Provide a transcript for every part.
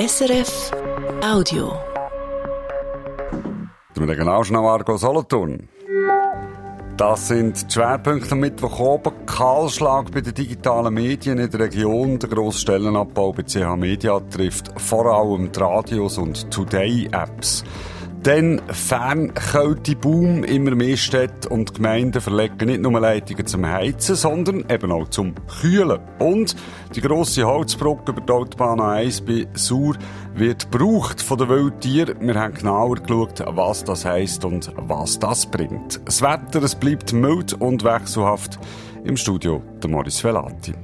SRF Audio. Der Regionalschnau Argo Solothurn. Das sind die Schwerpunkte am Mittwoch oben. Kahlschlag bei den digitalen Medien in der Region. Der grosse Stellenabbau bei CH Media trifft vor allem die Radios und Today-Apps. Dann Fernkälte-Boom. Immer mehr Städte und Gemeinden verlegen nicht nur Leitungen zum Heizen, sondern eben auch zum Kühlen. Und die grosse Holzbrücke über die Autobahn 1 bei Sur wird gebraucht von den Wildtieren. Wir haben genauer geschaut, was das heisst und was das bringt. Das Wetter, es bleibt mild und wechselhaft. Im Studio der Morris Velati.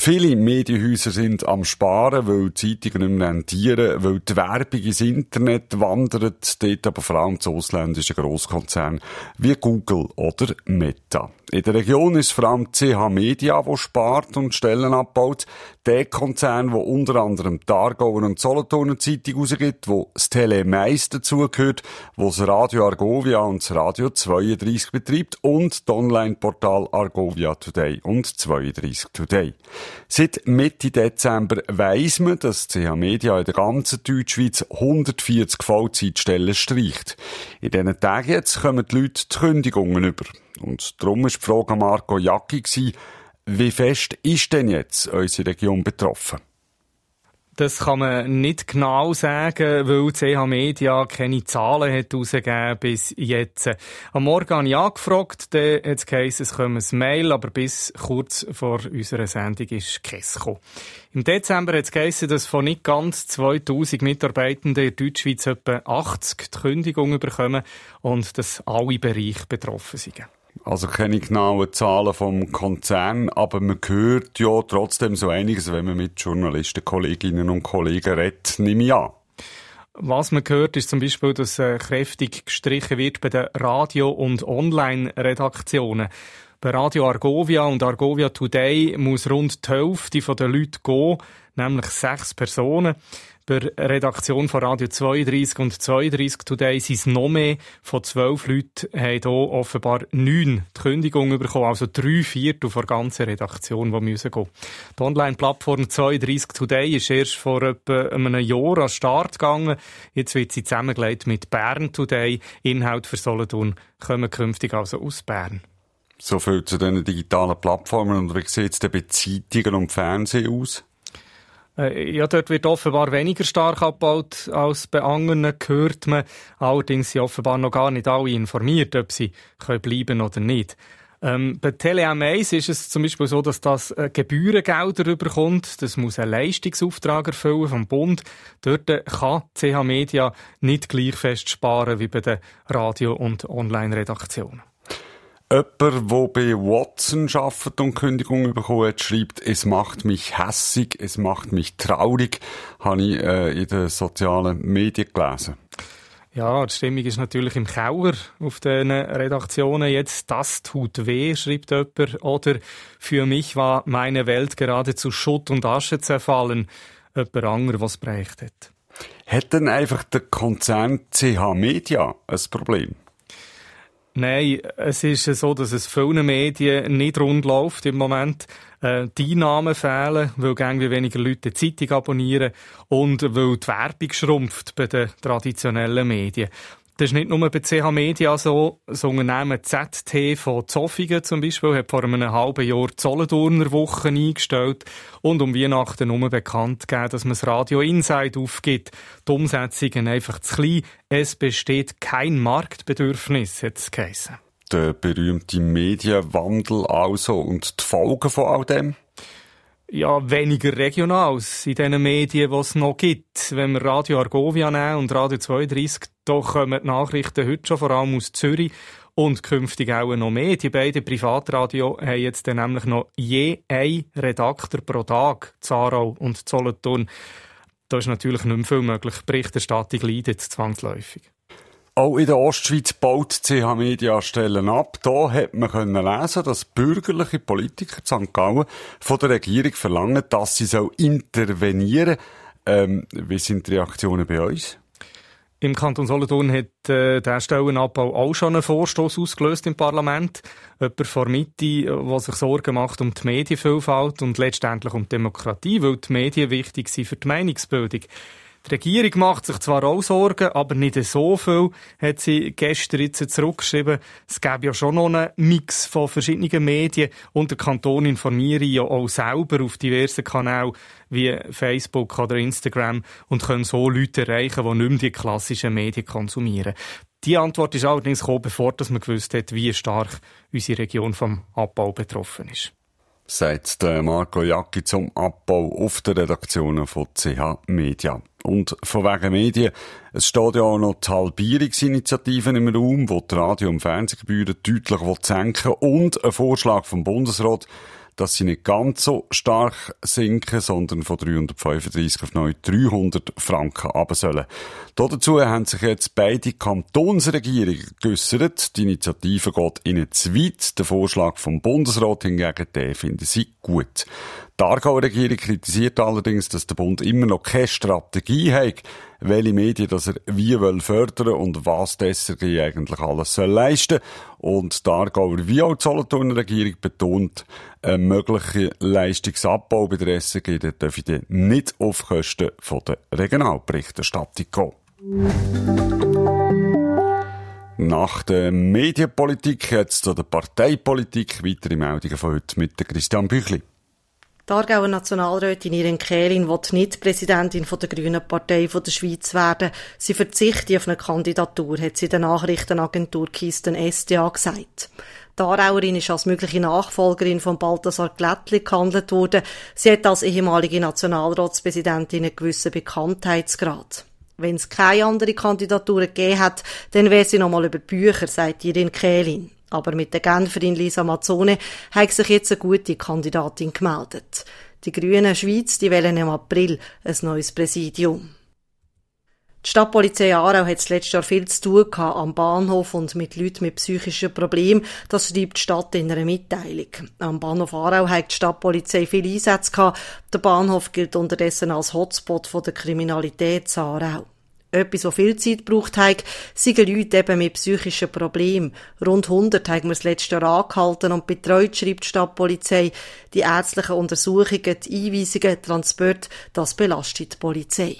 Viele Medienhäuser sind am Sparen, weil die Zeitungen nicht mehr rentieren, weil die Werbung ins Internet wandert, dort aber vor allem zu ausländischen Grosskonzernen wie Google oder Meta. In der Region ist vor allem CH Media, wo spart und Stellen abbaut. Der Konzern, wo unter anderem die Aargauer und Solothurner Zeitung rausgibt, wo das Tele Mais dazugehört, wo das Radio Argovia und das Radio 32 betreibt und das Online-Portal Argovia Today und 32 Today. Seit Mitte Dezember weiss man, dass CH Media in der ganzen Deutschschweiz 140 Vollzeitstellen streicht. In diesen Tagen jetzt kommen die Leute die Kündigungen über. Und darum war die Frage an Marco Jacki, wie fest ist denn jetzt unsere Region betroffen? Das kann man nicht genau sagen, weil CH Media keine Zahlen hat bis jetzt. Am Morgen habe ich angefragt, dann hat es geheißen, es komme ein Mail, aber bis kurz vor unserer Sendung ist keins gekommen. Im Dezember hat es geheißen, dass von nicht ganz 2000 Mitarbeitenden in Deutschschweiz etwa 80 die Kündigung bekommen und dass alle Bereiche betroffen sind. Also keine genauen Zahlen vom Konzern, aber man hört ja trotzdem so einiges, wenn man mit Journalisten, Kolleginnen und Kollegen redet, nehme ich an. Was man hört, ist zum Beispiel, dass äh, kräftig gestrichen wird bei den Radio- und Online-Redaktionen. Bei Radio Argovia und Argovia Today muss rund die Hälfte der Leute gehen, nämlich sechs Personen. Bei Redaktion von Radio 32 und 32 Today sind es noch mehr. Von zwölf Leuten haben hier offenbar neun die Kündigung bekommen. Also drei Viertel der ganzen Redaktion, die müssen gehen. Die Online-Plattform 32 Today ist erst vor etwa einem Jahr an den Start gegangen. Jetzt wird sie zusammengelegt mit Bern Today. Inhalt für Solothurn kommen künftig also aus Bern. So viel zu diesen digitalen Plattformen. Und wie sieht es denn bei Zeitungen und Fernsehen aus? Äh, ja, dort wird offenbar weniger stark abgebaut als bei anderen, hört man. Allerdings sind offenbar noch gar nicht alle informiert, ob sie können bleiben oder nicht. Ähm, bei TeleM1 ist es zum Beispiel so, dass das äh, Gebührengelder überkommt. Das muss einen Leistungsauftrag erfüllen vom Bund. Dort äh, kann CH Media nicht gleich fest sparen wie bei den Radio- und Online-Redaktionen. Jemand, der bei Watson arbeitet und Kündigung bekommen hat, schreibt, es macht mich hässig, es macht mich traurig, habe ich äh, in den sozialen Medien gelesen. Ja, die Stimmung ist natürlich im Keller auf den Redaktionen jetzt. Das tut weh, schreibt jemand. Oder für mich war meine Welt gerade zu Schutt und Asche zerfallen. Jemand anderes, was berichtet. Hat denn einfach der Konzern CH Media ein Problem? Nein, es ist so, dass es vielen Medien nicht rund läuft im Moment. Äh, die Einnahmen fehlen, weil irgendwie weniger Leute die Zeitung abonnieren und weil die Werbung schrumpft bei den traditionellen Medien. Das ist nicht nur bei CH Media so. Das Unternehmen ZT von Zofingen zum Beispiel hat vor einem halben Jahr die Solothurner eingestellt und um Weihnachten nur bekannt gegeben, dass man das Radio Inside aufgibt. Die Umsetzungen einfach zu klein. Es besteht kein Marktbedürfnis, hat es geheißen. Der berühmte Medienwandel also und die Folgen von all dem? Ja, weniger Regionals in den Medien, die es noch gibt. Wenn wir Radio Argovia nehmen und Radio 32, da kommen die Nachrichten heute schon vor allem aus Zürich und künftig auch noch mehr. Die beiden Privatradio haben jetzt dann nämlich noch je ein Redakteur pro Tag, Zarau und Solothurn. Da ist natürlich nicht mehr viel möglich. Berichterstattung leidet zwangsläufig. Auch in der Ostschweiz baut CH Media Stellen ab. Da hat man können lesen, dass bürgerliche Politiker St. Gallen von der Regierung verlangen, dass sie so intervenieren. Ähm, wie sind die Reaktionen bei uns? Im Kanton Solothurn hat äh, der Stellenabbau auch schon einen Vorstoß ausgelöst im Parlament. Jemand vor Mitte, der sich Sorgen macht um die Medienvielfalt und letztendlich um die Demokratie, weil die Medien wichtig sind für die Meinungsbildung. Die Regierung macht sich zwar auch Sorgen, aber nicht so viel, hat sie gestern jetzt zurückgeschrieben. Es gäbe ja schon noch einen Mix von verschiedenen Medien und der Kanton informiere ja auch selber auf diversen Kanälen wie Facebook oder Instagram und können so Leute erreichen, die nicht mehr die klassischen Medien konsumieren. Die Antwort ist allerdings gekommen, bevor man gewusst hat, wie stark unsere Region vom Abbau betroffen ist sagt Marco Jacki zum Abbau auf der Redaktion von CH Media. Und von wegen Medien, es steht ja auch noch die Halbierungsinitiative im Raum, wo die Radio- und Fernsehgebühren deutlich senken und ein Vorschlag vom Bundesrat, dass sie nicht ganz so stark sinken, sondern von 335 auf neu 300 Franken ab sollen. Dazu haben sich jetzt beide Kantonsregierungen geäussert. Die Initiative geht ihnen zu weit. Der Vorschlag vom Bundesrat hingegen, den finden sie gut. Die Aargauer Regierung kritisiert allerdings, dass der Bund immer noch keine Strategie hat, welche Medien dass er wie will fördern und was die SRG eigentlich alles soll leisten Und die Aargauer wie auch die Solothurner Regierung betont, ein möglicher Leistungsabbau bei der SRG der dürfe nicht auf Kosten von der Regionalberichterstattung gehen. Nach der Medienpolitik jetzt zu der Parteipolitik. Weitere Meldungen von heute mit Christian Büchli. Die Aargauer Nationalrätin Irene Kehlin will nicht Präsidentin der Grünen Partei der Schweiz werden. Sie verzichtet auf eine Kandidatur, hat sie der Nachrichtenagentur Kisten SDA gesagt. Die Aarauerin ist als mögliche Nachfolgerin von Balthasar Glättli gehandelt worden. Sie hat als ehemalige Nationalratspräsidentin einen gewissen Bekanntheitsgrad. Wenn es keine andere Kandidaturen gegeben hat, dann wäre sie nochmal über Bücher, sagt Irene Kehlin. Aber mit der Genferin Lisa Mazzone hat sich jetzt eine gute Kandidatin gemeldet. Die Grünen Schweiz, die wählen im April ein neues Präsidium. Die Stadtpolizei Aarau hat das letzte Jahr viel zu tun gehabt am Bahnhof und mit Leuten mit psychischen Problemen. Das schreibt die Stadt in einer Mitteilung. Am Bahnhof Aarau hat die Stadtpolizei viele Einsätze gehabt. Der Bahnhof gilt unterdessen als Hotspot von der Kriminalität in Aarau. Etwas, was viel Zeit braucht hat, sind Leute eben mit psychischen Problemen. Rund 100 haben wir das letzte Jahr angehalten und betreut, schreibt die Stadtpolizei. Die ärztlichen Untersuchungen, die Einweisungen, Transport, das belastet die Polizei.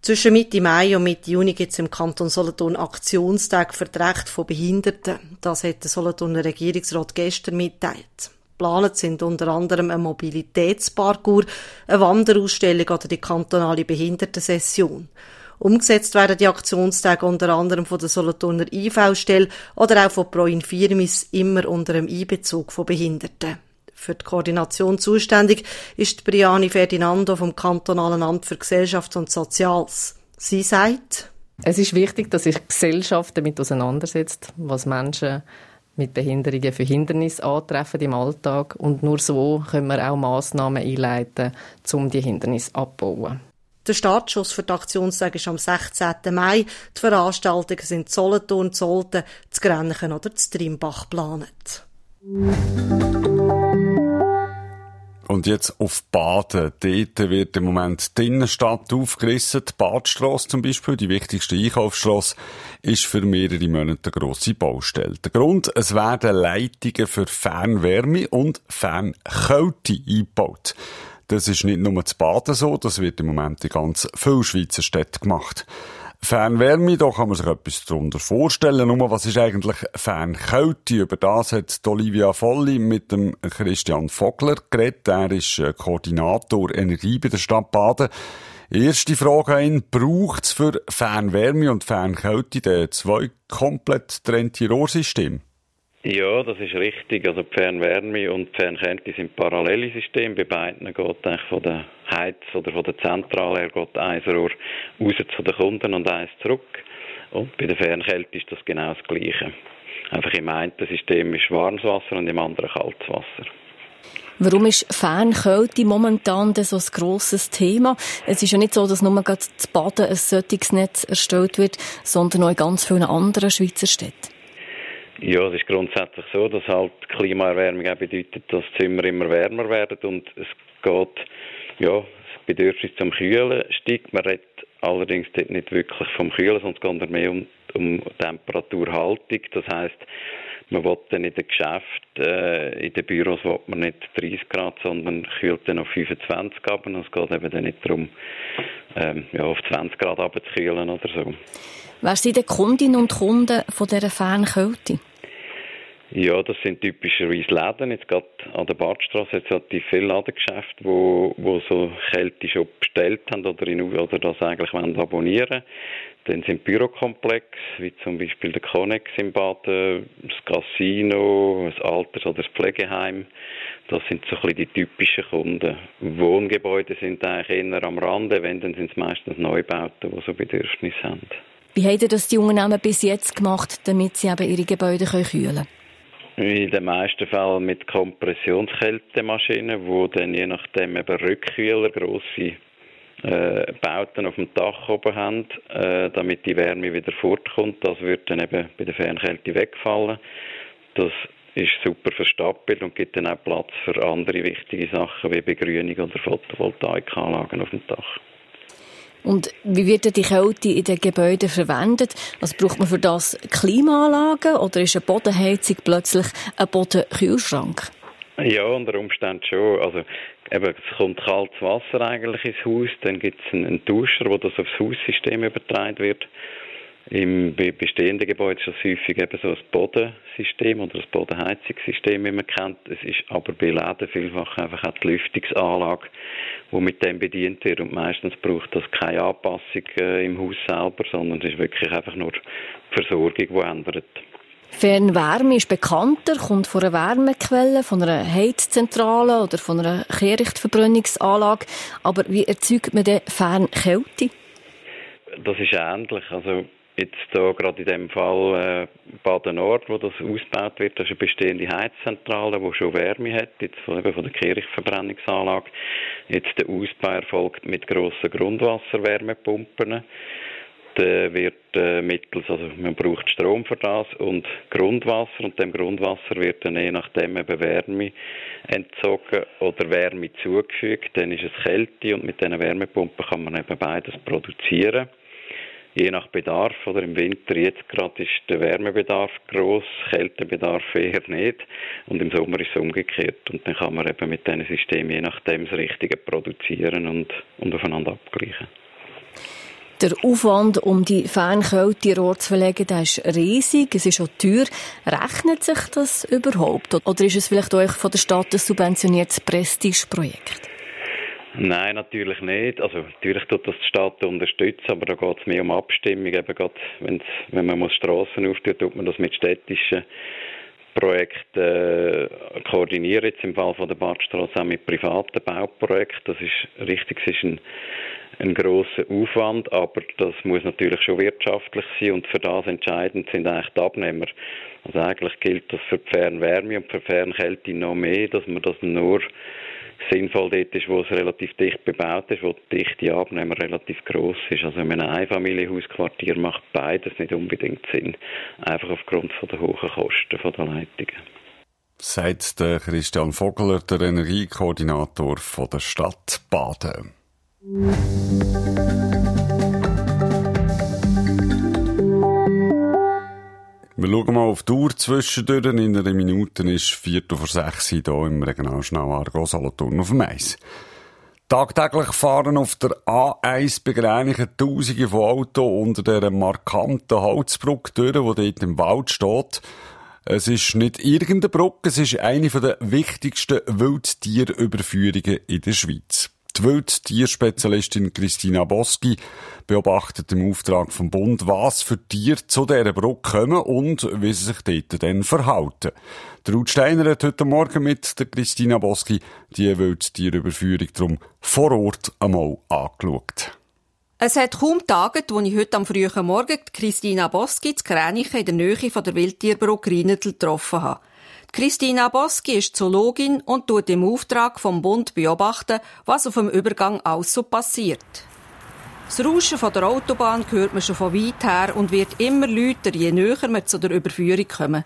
Zwischen Mitte Mai und Mitte Juni gibt es im Kanton Solothurn Aktionstag für die Rechte von Behinderten. Das hat der Solothurner Regierungsrat gestern mitteilt. Geplant sind unter anderem ein Mobilitätsparcours, eine Wanderausstellung oder die kantonale Behindertensession. Umgesetzt werden die Aktionstage unter anderem von der Solothurner IV-Stelle oder auch von Pro Infirmis immer unter dem Einbezug von Behinderten. Für die Koordination zuständig ist Briani Ferdinando vom Kantonalen Amt für Gesellschaft und Soziales. Sie sagt, es ist wichtig, dass sich Gesellschaft damit auseinandersetzt, was Menschen mit Behinderungen für Hindernisse antreffen im Alltag und nur so können wir auch Massnahmen einleiten, um die Hindernisse abzubauen. Der Startschuss für die Aktionstag ist am 16. Mai. Die Veranstaltungen sind Solothurn, Zolten, zu Grenchen oder zu Trimbach geplant. Und jetzt auf Baden. Dort wird im Moment die Innenstadt aufgerissen. Die Badstrasse zum Beispiel, die wichtigste Einkaufsstrasse, ist für mehrere Monate eine grosse Baustelle. Der Grund, es werden Leitungen für Fernwärme und Fernkälte eingebaut. Das ist nicht nur zu Baden so, das wird im Moment in ganz vielen Schweizer Städten gemacht. Fernwärme, da kann man sich etwas darunter vorstellen. Nur, was ist eigentlich Fernkälte? Über das hat Olivia Volli mit dem Christian Vogler geredet. Er ist äh, Koordinator Energie bei der Stadt Baden. Erste Frage an ihn. Braucht es für Fernwärme und Fernkälte zwei komplett getrennte Rohrsysteme? Ja, das ist richtig. Also die Fernwärme und die Fernkälte sind parallele Systeme. Bei beiden geht eigentlich von der Heiz- oder von der Zentrale her geht eins Rohr raus zu den Kunden und eins zurück. Und bei der Fernkälte ist das genau das Gleiche. Einfach im einen System ist warmes Wasser und im anderen kaltes Wasser. Warum ist Fernkälte momentan so ein grosses Thema? Es ist ja nicht so, dass nur gerade zu Baden ein solches Netz erstellt wird, sondern auch in ganz vielen anderen Schweizer Städten. Ja, es ist grundsätzlich so, dass halt Klimaerwärmung auch bedeutet, dass Zimmer immer wärmer werden und es geht, ja, das Bedürfnis zum Kühlen steigt. Man redet allerdings dort nicht wirklich vom Kühlen, sondern es geht mehr um, um Temperaturhaltung. Das heißt, man will dann in den Geschäften, äh, in den Büros will man nicht 30 Grad, sondern kühlt dann auf 25 ab. Und es geht eben dann nicht darum, ähm, ja, auf 20 Grad abzukühlen oder so. Wer sind die Kundinnen und Kunden von dieser Fernkälte? Ja, das sind typischerweise Läden. Jetzt gerade an der Badstraße hat es die viele Ladengeschäfte, wo, wo so Kälte schon bestellt haben oder, in, oder das eigentlich wollen abonnieren Dann sind Bürokomplexe, wie zum Beispiel der Connex im Baden, das Casino, das Alters- oder das Pflegeheim. Das sind so ein bisschen die typischen Kunden. Wohngebäude sind eigentlich eher am Rande, wenn, dann sind es meistens Neubauten, die so Bedürfnisse haben. Wie haben das die Unternehmen bis jetzt gemacht, damit sie eben ihre Gebäude kühlen können? In den meisten Fällen mit Kompressionskältemaschinen, wo dann je nachdem eben Rückkühler, grosse äh, Bauten auf dem Dach oben haben, äh, damit die Wärme wieder fortkommt. Das wird dann eben bei der Fernkälte wegfallen. Das ist super verstapelt und gibt dann auch Platz für andere wichtige Sachen wie Begrünung oder Photovoltaikanlagen auf dem Dach. Und wie wird die Kälte in den Gebäuden verwendet? Also braucht man für das Klimaanlagen oder ist eine Bodenheizung plötzlich ein Bodenkühlschrank? Ja, unter Umständen schon. Also eben, es kommt kaltes Wasser eigentlich ins Haus, dann gibt es einen, einen Duscher, wo das aufs Haussystem übertragen wird. Im bestehenden Gebäude ist das häufig eben so ein Bodensystem oder ein Bodenheizungssystem, wie man kennt. Es ist aber bei Läden vielfach einfach auch die Lüftungsanlage, die mit dem bedient wird. Und meistens braucht das keine Anpassung äh, im Haus selber, sondern es ist wirklich einfach nur die Versorgung, die ändert. Fernwärme ist bekannter, kommt von einer Wärmequelle, von einer Heizzentrale oder von einer Kehrichtverbrennungsanlage. Aber wie erzeugt man denn Fernkälte? Das ist ähnlich. Also Jetzt da gerade in dem Fall äh, Baden-Nord, wo das ausgebaut wird, das ist eine bestehende Heizzentrale, die schon Wärme hat, jetzt von, eben von der Kirchverbrennungsanlage. Jetzt der Ausbau erfolgt mit grossen Grundwasserwärmepumpen. Der wird äh, mittels, also man braucht Strom für das und Grundwasser und dem Grundwasser wird dann je nachdem eben Wärme entzogen oder Wärme zugefügt. Dann ist es Kälte und mit diesen Wärmepumpen kann man eben beides produzieren je nach Bedarf. Oder im Winter jetzt gerade ist der Wärmebedarf groß, Kältebedarf eher nicht. Und im Sommer ist es umgekehrt. Und dann kann man eben mit diesen Systemen je nachdem das Richtige produzieren und, und aufeinander abgleichen. Der Aufwand, um die Fernkälte Rohr zu verlegen, der ist riesig, es ist auch teuer. Rechnet sich das überhaupt? Oder ist es vielleicht euch von der Stadt ein subventioniertes Prestigeprojekt? Nein, natürlich nicht. Also natürlich tut das die Stadt unterstützen, aber da geht es mehr um Abstimmung. Eben grad, wenn man muss Straßen auftun, tut man das mit städtischen Projekten äh, koordinieren. Jetzt im Fall von der Badstraße auch mit privaten Bauprojekten. Das ist richtig, es ist ein, ein grosser Aufwand, aber das muss natürlich schon wirtschaftlich sein und für das entscheidend sind eigentlich die Abnehmer. Also eigentlich gilt das für die Fernwärme und für die Fernkälte noch mehr, dass man das nur sinnvoll dort ist, wo es relativ dicht bebaut ist, wo die dichte Abnehmer relativ groß ist. Also in einem Einfamilienhausquartier macht beides nicht unbedingt Sinn, einfach aufgrund von der hohen Kosten der Leitungen. Sagt der Christian Vogler, der Energiekoordinator von der Stadt Baden. Wir schauen mal auf die Uhr zwischendurch. In einer Minute ist Viertel vor sechs hier im Regionalschnau Argo Solothurn auf dem Eis. Tagtäglich fahren auf der A1 begrenzte Tausende von Autos unter dieser markanten Holzbrücke durch, die dort im Wald steht. Es ist nicht irgendeine Brücke, es ist eine der wichtigsten Wildtierüberführungen in der Schweiz. Die Wildtierspezialistin Christina Boski beobachtet im Auftrag vom Bund, was für Tiere zu dieser Brücke kommen und wie sie sich dort dann verhalten. Der Ruth Steiner hat heute Morgen mit der Christina Boski die Wildtierüberführung drum vor Ort einmal angeschaut. Es hat kaum Tage, wo ich heute am frühen Morgen Christina Boski zu Kränichen in der Nähe von der Wildtierbrücke Rheinetl getroffen habe. Christina Boski ist Zoologin und tut im Auftrag vom Bund beobachten, was auf dem Übergang alles so passiert. Das Rauschen von der Autobahn hört man schon von weit her und wird immer lauter, je näher wir zu der Überführung kommen.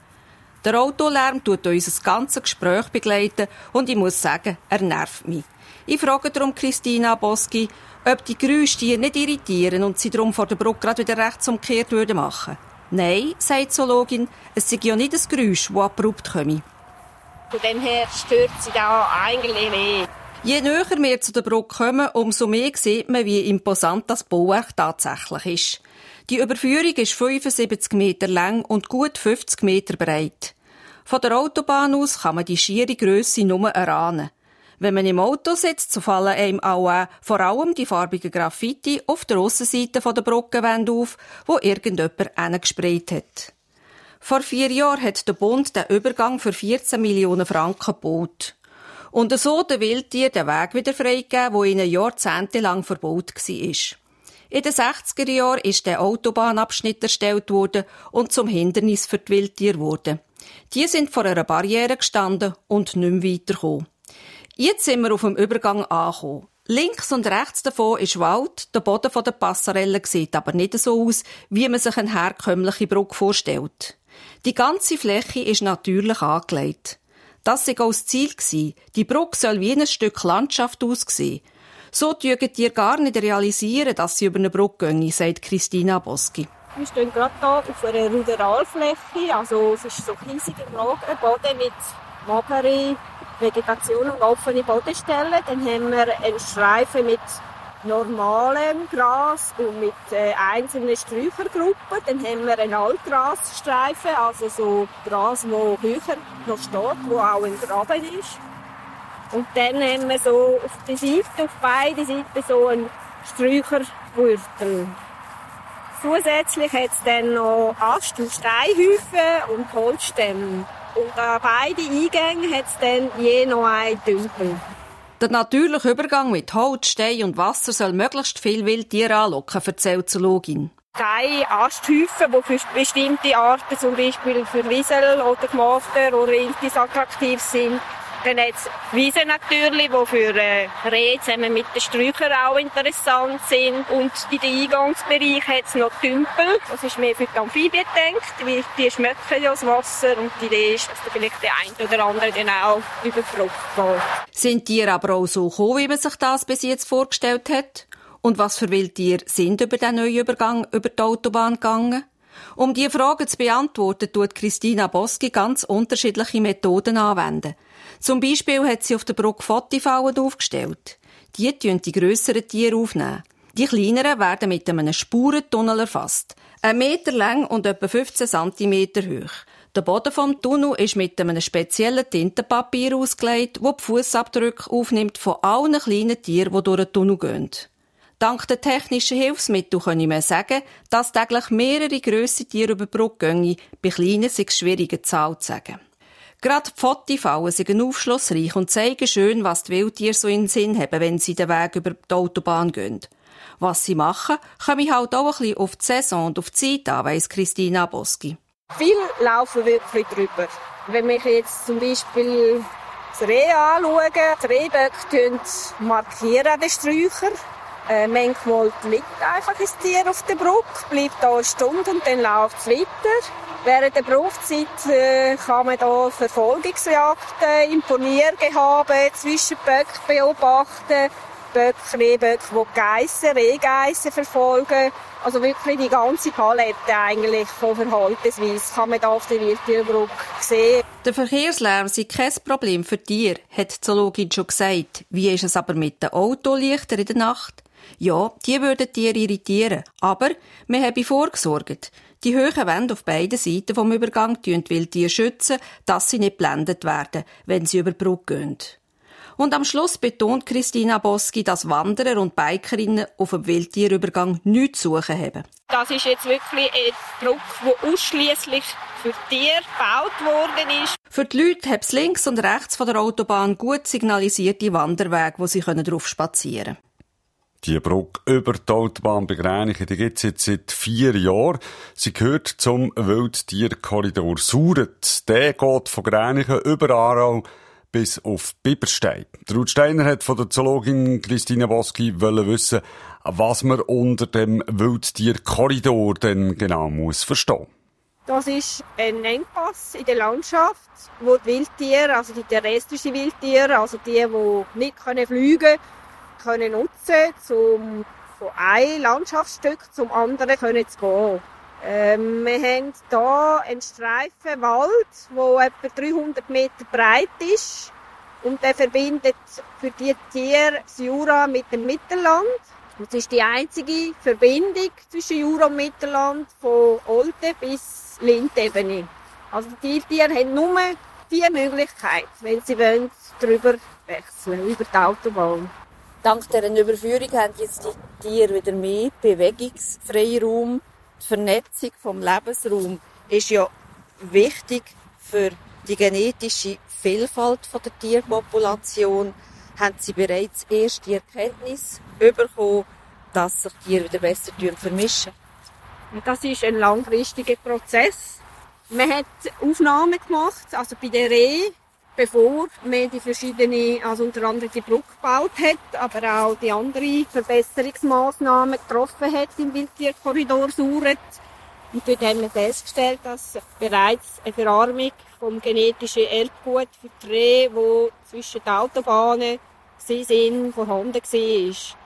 Der Autolärm tut unser ganzes Gespräch begleiten und ich muss sagen, er nervt mich. Ich frage darum Christina Boski, ob die Geräusche die nicht irritieren und sie darum vor der Brücke gerade wieder rechtsumkehrt würden machen. Nein, sagt die Zoologin, es sei ja nicht das Geräusch, das abrupt komme. Von dem her stört sie da eigentlich nicht. Je näher wir zu der Brücke kommen, umso mehr sieht man, wie imposant das Bauwerk tatsächlich ist. Die Überführung ist 75 Meter lang und gut 50 Meter breit. Von der Autobahn aus kann man die schiere Grösse nur erahnen. Wenn man im Auto sitzt, so fallen einem auch äh, vor allem die farbigen Graffiti auf der Aussenseite der Brückenwände auf, wo irgendjemand hingesprayt hat. Vor vier Jahren hat der Bund den Übergang für 14 Millionen Franken gebaut. Und so den Wildtier den Weg wieder freigegeben, wo ihnen jahrzehntelang verbaut war. In den 60er Jahren ist der Autobahnabschnitt erstellt worden und zum Hindernis für die Wildtiere geworden. Die sind vor einer Barriere gestanden und nicht mehr weitergekommen. Jetzt sind wir auf dem Übergang angekommen. Links und rechts davon ist Wald, der Boden der Passarelle sieht aber nicht so aus, wie man sich eine herkömmliche Brücke vorstellt. Die ganze Fläche ist natürlich angelegt. Das war auch das Ziel. Die Brücke soll wie ein Stück Landschaft aussehen. So dürfen ihr gar nicht realisieren, dass sie über eine Brücke gehen, sagt Christina Boski. Wir stehen gerade hier auf einer Ruderalfläche, also es ist so ein riesiger Boden mit magere Vegetation und offene Bodenstellen. Dann haben wir einen Streifen mit normalem Gras und mit äh, einzelnen Sträuchergruppen. Dann haben wir einen Altgrasstreifen, also so Gras, wo höher noch steht, wo auch ein Graben ist. Und dann haben wir so auf der Seite, auf beiden Seiten so einen Sträuchergürtel. Zusätzlich hat es dann noch Ast- und Steinhäufen und Holzstämme. Und an beiden Eingängen hat es dann je noch einen Dümpel. Der natürliche Übergang mit Holz, Stein und Wasser soll möglichst viel Wildtiere anlocken, erzählt Zoologin. Keine Asthäufen, die für bestimmte Arten, zum Beispiel für Wiesel oder Gmoster oder Iltis attraktiv sind, dann hat es Wiesen natürlich, die für äh, Rehe zusammen mit den Sträuchern auch interessant sind. Und in den Eingangsbereich hat es noch Tümpel. Das ist mehr für die Amphibien gedacht, weil die schmecken ja das Wasser. Und die Idee ist, dass da vielleicht der eine oder andere dann auch überfrucht wird. Sind Tiere aber auch so gekommen, wie man sich das bis jetzt vorgestellt hat? Und was für Wildtiere sind über den neuen Übergang über die Autobahn gegangen? Um diese Fragen zu beantworten, tut Christina Boski ganz unterschiedliche Methoden anwenden. Zum Beispiel hat sie auf der Brücke Fotifallen aufgestellt. Die tun die grösseren Tiere aufnehmen. Die kleineren werden mit einem Spurentunnel erfasst. Ein Meter lang und etwa 15 cm hoch. Der Boden vom Tunnel ist mit einem speziellen Tintenpapier ausgelegt, das die Fußabdrücke aufnimmt von allen kleinen Tieren, die durch den Tunnel gehen. Dank der technischen Hilfsmittel kann ich mir sagen, dass täglich mehrere grosse Tiere über die Brücke gehen. Bei kleinen ist es schwieriger, Zahl zu sagen. Gerade die Fotifallen sind aufschlussreich und zeigen schön, was die Wildtiere so in den Sinn haben, wenn sie den Weg über die Autobahn gehen. Was sie machen, komme ich halt auch ein bisschen auf die Saison und auf die Zeit an, weiss Christina Boski. Viel laufen wirklich drüber. Wenn wir jetzt zum Beispiel das Reh anschauen, die Rehböcke markieren den Sträucher. Äh, manchmal liegt einfach ein Tier auf der Brücke, bleibt da eine Stunde und dann läuft es weiter. Während der Berufszeit äh, kann man da Verfolgungsjagden, Imponiergehabe zwischen Böcken beobachten. Böcke, Rehböcke, die Geissen, Rehgeissen verfolgen. Also wirklich die ganze Palette eigentlich von Verhaltensweise kann man da auf der Wildtierbrücke sehen. Der Verkehrslärm sei kein Problem für Tiere, hat die Zoologin schon gesagt. Wie ist es aber mit den Autolichtern in der Nacht? Ja, die würden Tiere irritieren. Aber wir haben vorgesorgt. Die hohen Wände auf beiden Seiten vom Übergang tun die Wildtiere schützen, dass sie nicht blendet werden, wenn sie über die Brücke gehen. Und am Schluss betont Christina Boski, dass Wanderer und Bikerinnen auf dem Wildtierübergang nichts zu suchen haben. Das ist jetzt wirklich ein Brücke, die ausschließlich für Tiere gebaut worden ist. Für die Leute hat es links und rechts von der Autobahn gut signalisierte Wanderwege, wo sie darauf spazieren können. Die Brücke über die Autobahn bei Gränichen, die gibt's jetzt seit vier Jahren. Sie gehört zum Wildtierkorridor Suret. Der geht von Gränichen über Aarau bis auf Biberstein. Ruth Steiner hat von der Zoologin Christina Boski wissen, was man unter dem Wildtierkorridor denn genau muss verstehen. Das ist ein Engpass in der Landschaft, wo die Wildtiere, also die terrestrischen Wildtiere, also die, die nicht fliegen können, können nutzen, um von einem Landschaftsstück zum anderen können zu gehen. Ähm, wir haben hier einen Streifen Wald, der etwa 300 Meter breit ist. Und der verbindet für die Tiere das Jura mit dem Mittelland. Das ist die einzige Verbindung zwischen Jura und Mittelland von Olten bis Lindebene. Also die Tiere haben nur vier Möglichkeiten, wenn sie wollen, drüber wechseln, über die Autobahn. Dank dieser Überführung haben jetzt die Tiere wieder mehr Bewegungsfreiraum. Die Vernetzung vom Lebensraum ist ja wichtig für die genetische Vielfalt der Tierpopulation. Haben sie bereits erste Erkenntnis bekommen, dass sich Tiere wieder besser vermischen. Das ist ein langfristiger Prozess. Man hat Aufnahmen gemacht, also bei der Rehe bevor man die verschiedenen, also unter anderem die Brücke gebaut hat, aber auch die anderen Verbesserungsmaßnahmen getroffen hat im Wildtierkorridor Suret. Und dort haben wir festgestellt, dass bereits eine Verarmung vom genetischen Erbgut für die Rehe, die zwischen den Autobahnen sind, vorhanden war.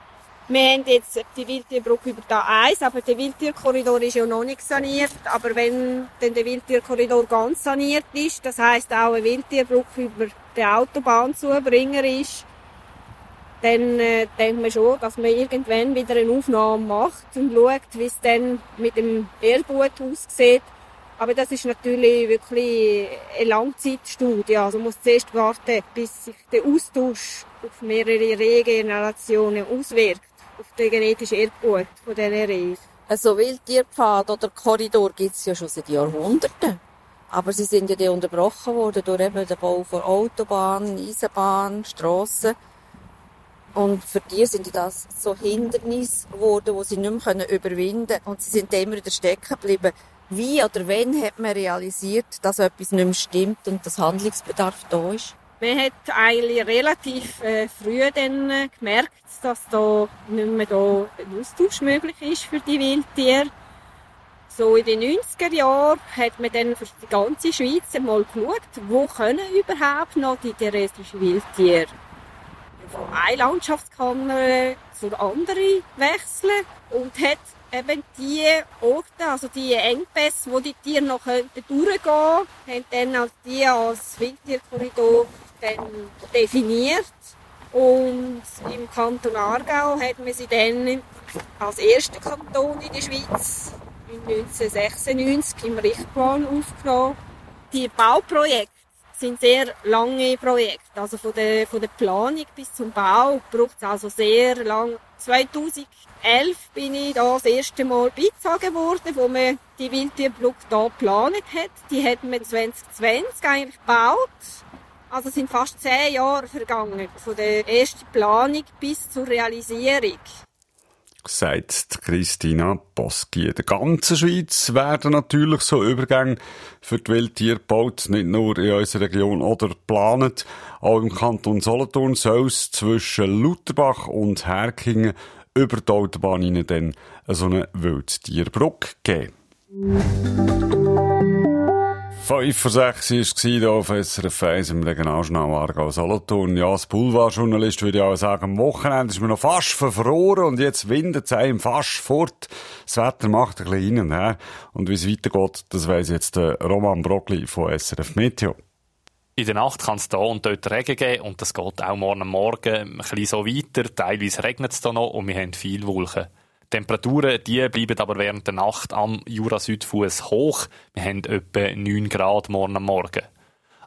Wir haben jetzt die Wildtierbrücke über da 1, aber der Wildtierkorridor ist ja noch nicht saniert. Aber wenn dann der Wildtierkorridor ganz saniert ist, das heißt auch eine Wildtierbrücke über die Autobahnzubringer ist, dann äh, denkt man schon, dass man irgendwann wieder eine Aufnahme macht und schaut, wie es dann mit dem Erdgut aussieht. Aber das ist natürlich wirklich eine Langzeitstudie. Also man muss zuerst warten, bis sich der Austausch auf mehrere Regenerationen auswirkt auf den genetischen Erbgut von diesen Rehen. Also Wildtierpfad oder Korridor gibt es ja schon seit Jahrhunderten. Aber sie sind ja dann unterbrochen worden durch eben den Bau von Autobahnen, Eisenbahn, Strassen. Und für die sind das so Hindernisse geworden, die sie nicht mehr überwinden können. Und sie sind immer wieder stecken geblieben. Wie oder wann hat man realisiert, dass etwas nicht mehr stimmt und dass Handlungsbedarf da ist? Man hat eigentlich relativ äh, früh dann äh, gemerkt, dass da nicht mehr da ein Austausch möglich ist für die Wildtiere. So in den 90er Jahren hat man dann für die ganze Schweiz einmal geschaut, wo können überhaupt noch die terrestrischen Wildtiere von einer Landschaftskammer zur anderen wechseln und hat eben die Orte, also die Engpässe, wo die Tiere noch durchgehen könnten, haben dann als die als Wildtierkorridor dann definiert. Und im Kanton Aargau hat man sie dann als erster Kanton in der Schweiz 1996 im Richtplan aufgenommen. Die Bauprojekte sind sehr lange Projekte. Also von der, von der Planung bis zum Bau braucht es also sehr lang. 2011 bin ich da das erste Mal beizogen worden, wo man die Wildtierbrücke hier geplant hat. Die hat man 2020 eigentlich gebaut. Also sind fast zehn Jahre vergangen, von der ersten Planung bis zur Realisierung. Sagt Christina Boski. In der ganzen Schweiz werden natürlich so Übergänge für die Wildtiere gebaut, nicht nur in unserer Region oder geplant. Auch im Kanton Solothurn soll es zwischen Lutherbach und Herkingen über die Autobahn dann so eine Wildtierbrücke geben. 5 vor 6 war es hier auf SRF 1 im Regionaljournal Aargau Solothurn. Ja, als Boulevardjournalist würde ich auch sagen, am Wochenende ist mir noch fast verfroren und jetzt windet es einem fast fort. Das Wetter macht ein bisschen hin und. Und wie es weitergeht, das weiss jetzt Roman Brockli von SRF Meteo. In der Nacht kann es da und dort Regen geben und das geht auch morgen Morgen ein bisschen so weiter. Teilweise regnet es da noch und wir haben viel Wolken. Temperaturen, die bleiben aber während der Nacht am Jura-Südfuss hoch. Wir haben etwa 9 Grad morgen am Morgen.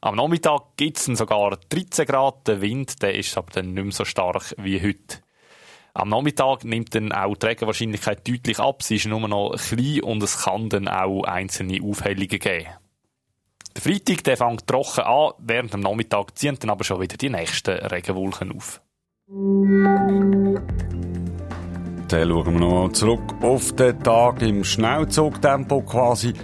Am Nachmittag gibt es sogar 13 Grad. Der Wind der ist aber dann nicht mehr so stark wie heute. Am Nachmittag nimmt dann auch die Regenwahrscheinlichkeit deutlich ab. Sie ist nur noch klein und es kann dann auch einzelne Aufhellungen geben. Der Freitag der fängt trocken an, während am Nachmittag ziehen dann aber schon wieder die nächsten Regenwolken auf. Dann schauen wir noch zurück auf den Tag im Schnellzugtempo quasi.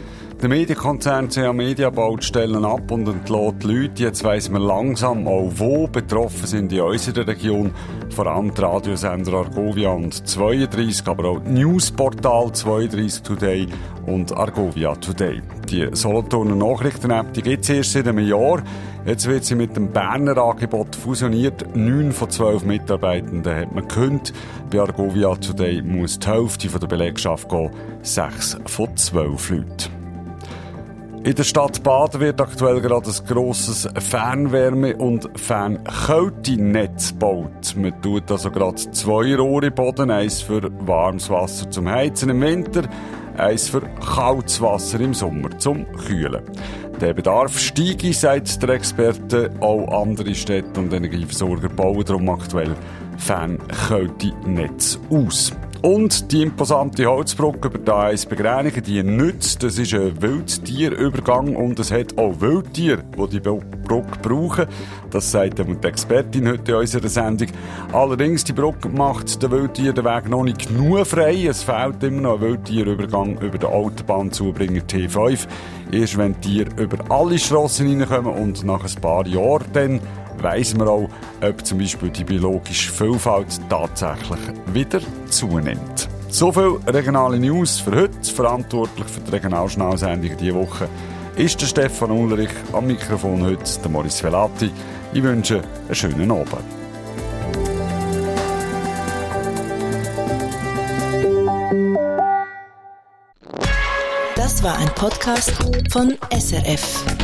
Der Medienkonzern CA Media baut Stellen ab und entlädt Leute. Jetzt weiss man langsam auch, wo betroffen sind in unserer Region. Vor allem die Radiosender Argovia und 32, aber auch Newsportal 32 Today und Argovia Today. Die Solothurner Nachrichten-App, gibt es erst seit einem Jahr. Jetzt wird sie mit dem Berner Angebot fusioniert. Neun von zwölf Mitarbeitenden hat man gekündigt. Bei Argovia Today muss die Hälfte der Belegschaft gehen. Sechs von zwölf Leuten. In der Stadt Baden wird aktuell gerade ein grosses Fernwärme- und Fernkältenetz gebaut. Man tut also gerade zwei Rohre Boden, eins für warmes Wasser zum Heizen im Winter, eins für kaltes Wasser im Sommer zum Kühlen. Der Bedarf steige, sagt der Experte. Auch andere Städte und Energieversorger bauen darum aktuell Fernkältenetz aus. Und die imposante Holzbrücke über die A1 Begränigen, die nützt. Das ist ein Wildtierübergang und es hat auch Wildtiere, die die Brücke brauchen. Das sagt die Expertin heute in unserer Sendung. Allerdings, die Brücke macht den Wildtieren den Weg noch nicht genug frei. Es fehlt immer noch ein Wildtierübergang über den Autobahnzubringer T5. Erst wenn die Tiere über alle Strassen reinkommen und nach ein paar Jahren dann weiss man auch, ob zum Beispiel die biologische Vielfalt tatsächlich wieder zunimmt. So viel regionale News für heute. Verantwortlich für die Regionalschnellsendung diese Woche ist der Stefan Ulrich. Am Mikrofon heute der Maurice Velati. Ich wünsche einen schönen Abend. Das war ein Podcast von SRF.